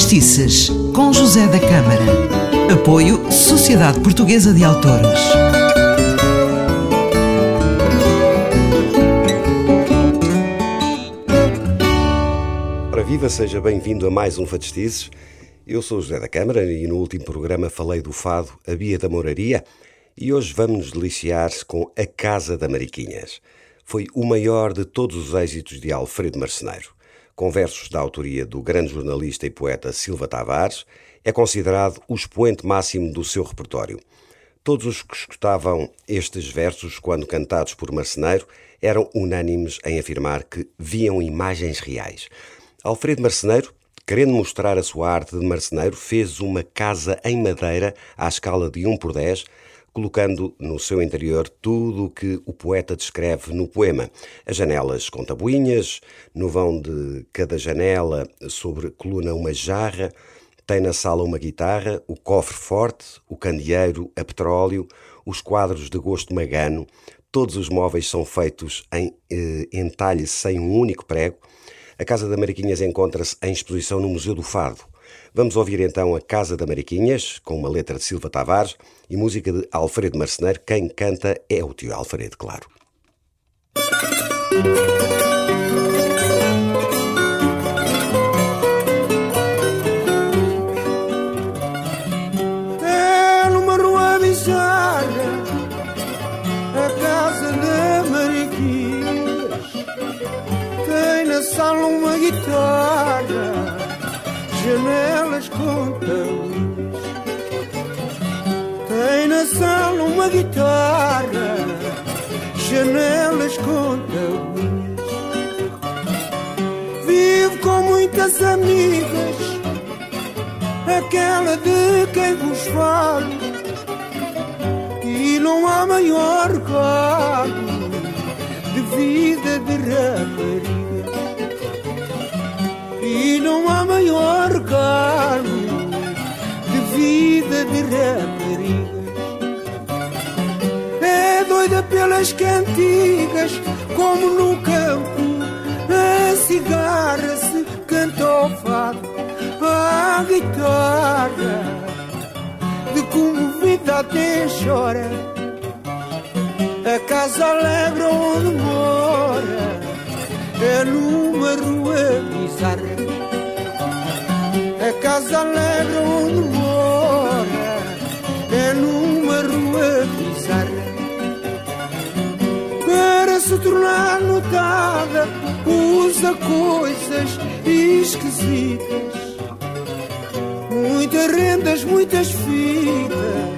Fadistices, com José da Câmara. Apoio Sociedade Portuguesa de Autores. Ora viva, seja bem-vindo a mais um Fadistices. Eu sou José da Câmara e no último programa falei do fado A Bia da Moraria e hoje vamos deliciar com A Casa da Mariquinhas. Foi o maior de todos os êxitos de Alfredo Marceneiro com versos da autoria do grande jornalista e poeta Silva Tavares, é considerado o expoente máximo do seu repertório. Todos os que escutavam estes versos, quando cantados por Marceneiro, eram unânimes em afirmar que viam imagens reais. Alfredo Marceneiro, querendo mostrar a sua arte de marceneiro, fez uma casa em madeira à escala de 1 por 10, colocando no seu interior tudo o que o poeta descreve no poema. As janelas com tabuinhas, no vão de cada janela, sobre coluna uma jarra, tem na sala uma guitarra, o cofre forte, o candeeiro a petróleo, os quadros de gosto magano, todos os móveis são feitos em eh, entalhe sem um único prego. A Casa da Mariquinhas encontra-se em exposição no Museu do Fado. Vamos ouvir então a Casa da Mariquinhas, com uma letra de Silva Tavares e música de Alfredo Marceneiro. Quem canta é o tio Alfredo, claro. É numa rua bizarra, a casa da Mariquinhas. Tem na sala uma guitarra tabuinhas. Tem na sala uma guitarra, janelas com tabuinhas. Vive com muitas amigas, aquela de quem vos falo. E não há maior cargo de vida de rapariga e não há maior cargo doida pelas cantigas, como no campo, a cigarra se canta ao fado, a guitarra, de comovida até chora. A casa alegre onde mora é numa rua bizarra. A casa alegre onde tornar notada, usa coisas esquisitas. Muitas rendas, muitas fitas,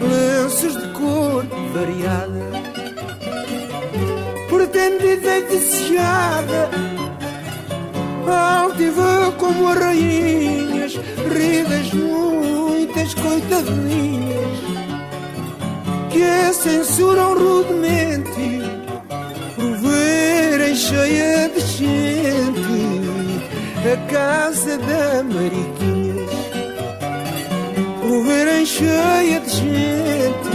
lenços de cor variada pretendida e desejada Altiva como as rainhas Ridas muitas coitadinhas Que censuram rudemente A casa da Mariquinhas Por verem cheia de gente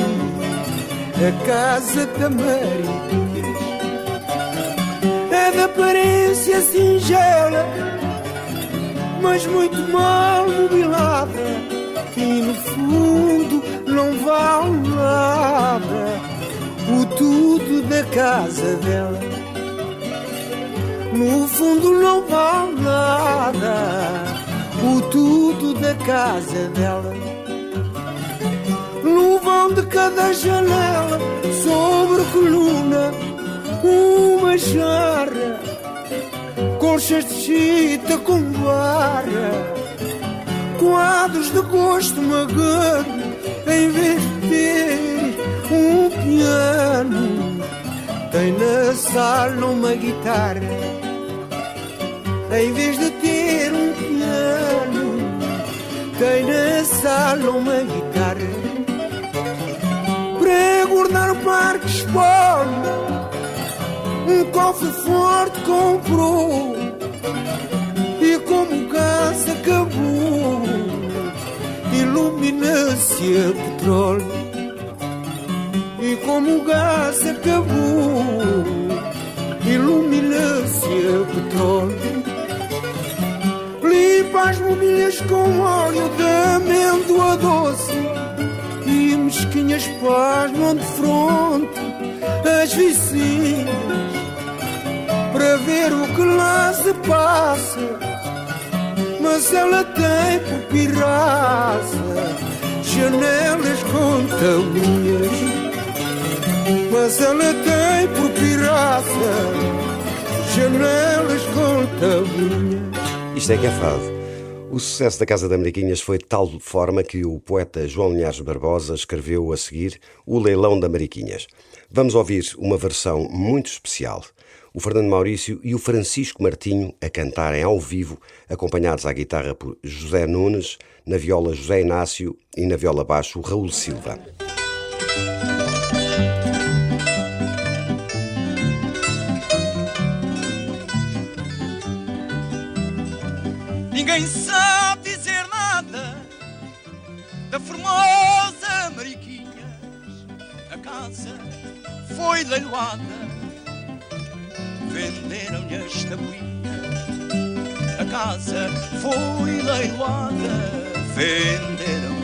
A casa da Mariquinhas é de aparência singela, mas muito mal mobilada, e no fundo não vale nada o tudo da casa dela. No fundo não vale nada. O tudo da casa dela. No vão de cada janela, sobre coluna, uma jarra, colchas de chita com barra, quadros de gosto magano, em vez de ter um piano, tem na sala uma guitarra, em vez de ter um piano, tem na sala uma guitarra. Para guardar o parque espólio um cofre forte comprou e como o gás acabou ilumina-se a petróleo. E como o gás acabou ilumina-se a petróleo as mobílias com óleo de amêndoa doce e mesquinhas pasmam de fronte as vizinhas para ver o que lá se passa. Mas ela tem por pirraça janelas com tabuinhas. Mas ela tem por pirraça janelas com tabuinhas. Isto é que é fado. O sucesso da Casa da Mariquinhas foi de tal forma que o poeta João Linhares Barbosa escreveu a seguir O Leilão da Mariquinhas. Vamos ouvir uma versão muito especial. O Fernando Maurício e o Francisco Martinho a cantarem ao vivo, acompanhados à guitarra por José Nunes, na viola José Inácio e na viola baixo Raul Silva. Ninguém sabe dizer nada da formosa Mariquinhas. A casa foi leiloada, venderam-lhe as tabuinhas. A casa foi leiloada, venderam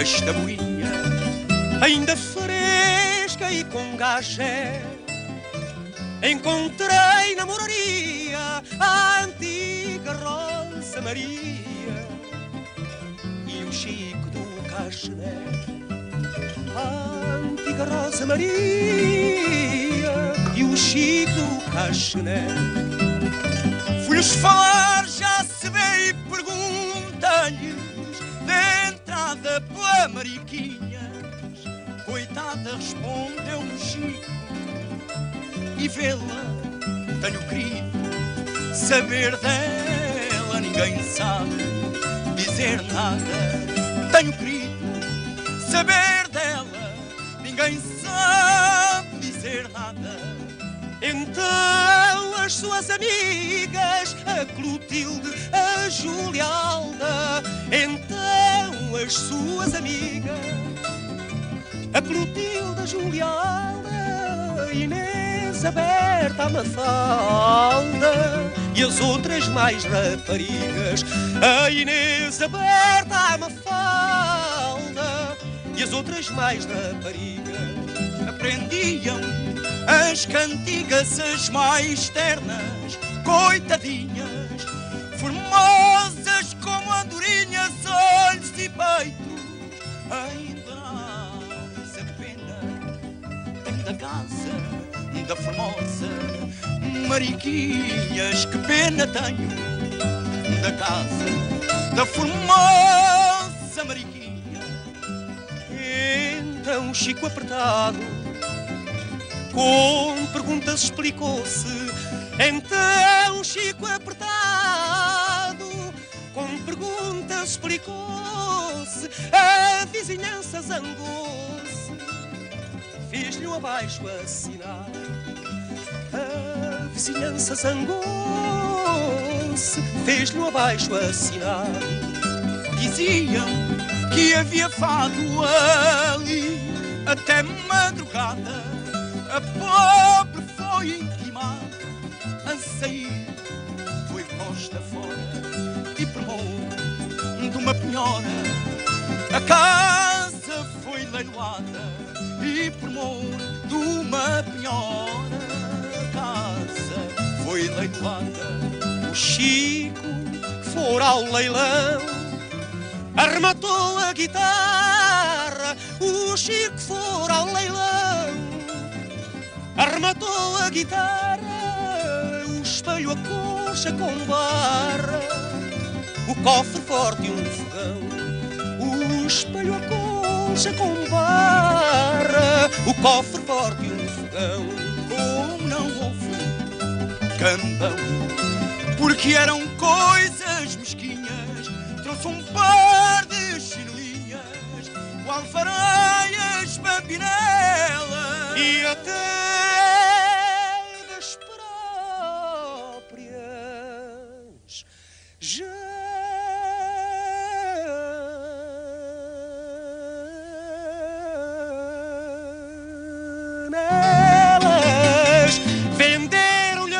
as tabuinhas. Ainda fresca e com gajé, encontrei na moraria a antiga Rosa Maria e o Chico do Caxené. A antiga Rosa Maria e o Chico do Caxené. Fui-lhes falar, já se vê e pergunta-lhes de entrada pela Mariquinhas. Coitada, respondeu-me Chico e vê-la tenho querido saber dela ninguém sabe dizer nada tenho querido saber dela ninguém sabe dizer nada. Então as suas amigas a Clotilde a Julialda então as suas amigas a Clotilde a Julialda Inês aberta a Mafalda e as outras mais raparigas. A Inês aberta a Mafalda e as outras mais raparigas aprendiam as cantigas as mais ternas, coitadinhas, formosas como andorinhas, olhos e peitos. Ainda mais a pena da casa da formosa Mariquinhas, que pena tenho da casa da formosa Mariquinha. Então Chico apertado com perguntas explicou-se. Então Chico apertado com perguntas explicou-se. A vizinhança zangou-se fez-lhe um abaixo assinar. Vizinhança zangou-se, fez-lhe abaixo assinar. Diziam que havia fado ali até madrugada. A pobre foi intimada a sair, foi posta fora e promou de uma penhora. A casa foi leiloada e mão de uma penhora foi leiloada. O Chico fora ao leilão, arrematou a guitarra. O Chico fora ao leilão, arrematou a guitarra. O espelho, a coxa com barra, o cofre forte e um fogão. O espelho, a coxa com barra, o cofre forte e um fogão. Porque eram coisas mesquinhas. Trouxe um par de chinelinhas, o alfareias, bambinelas e até das próprias. janelas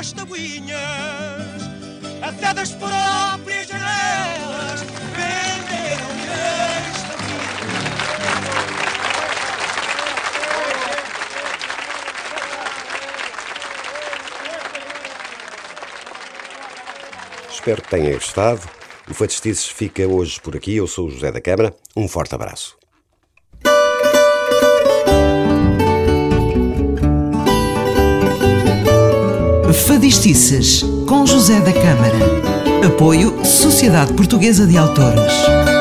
das tabuinhas, até das próprias janelas, venderam-lhe as tabuinhas. Espero que tenham gostado. O Fatistizes fica hoje por aqui. Eu sou o José da Câmara. Um forte abraço. Fadistices, com José da Câmara. Apoio Sociedade Portuguesa de Autores.